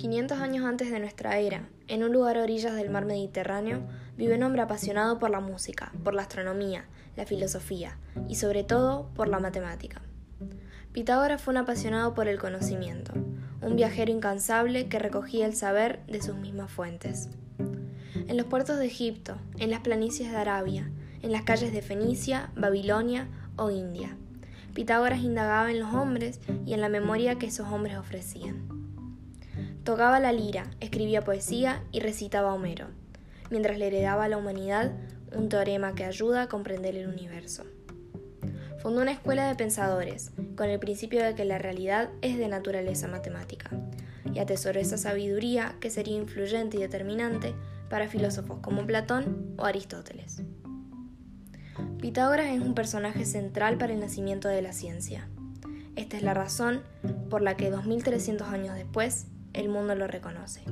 500 años antes de nuestra era, en un lugar a orillas del mar Mediterráneo, vive un hombre apasionado por la música, por la astronomía, la filosofía y sobre todo por la matemática. Pitágoras fue un apasionado por el conocimiento, un viajero incansable que recogía el saber de sus mismas fuentes. En los puertos de Egipto, en las planicies de Arabia, en las calles de Fenicia, Babilonia o India, Pitágoras indagaba en los hombres y en la memoria que esos hombres ofrecían. Tocaba la lira, escribía poesía y recitaba Homero, mientras le heredaba a la humanidad un teorema que ayuda a comprender el universo. Fundó una escuela de pensadores, con el principio de que la realidad es de naturaleza matemática, y atesoró esa sabiduría que sería influyente y determinante para filósofos como Platón o Aristóteles. Pitágoras es un personaje central para el nacimiento de la ciencia. Esta es la razón por la que 2300 años después el mundo lo reconoce.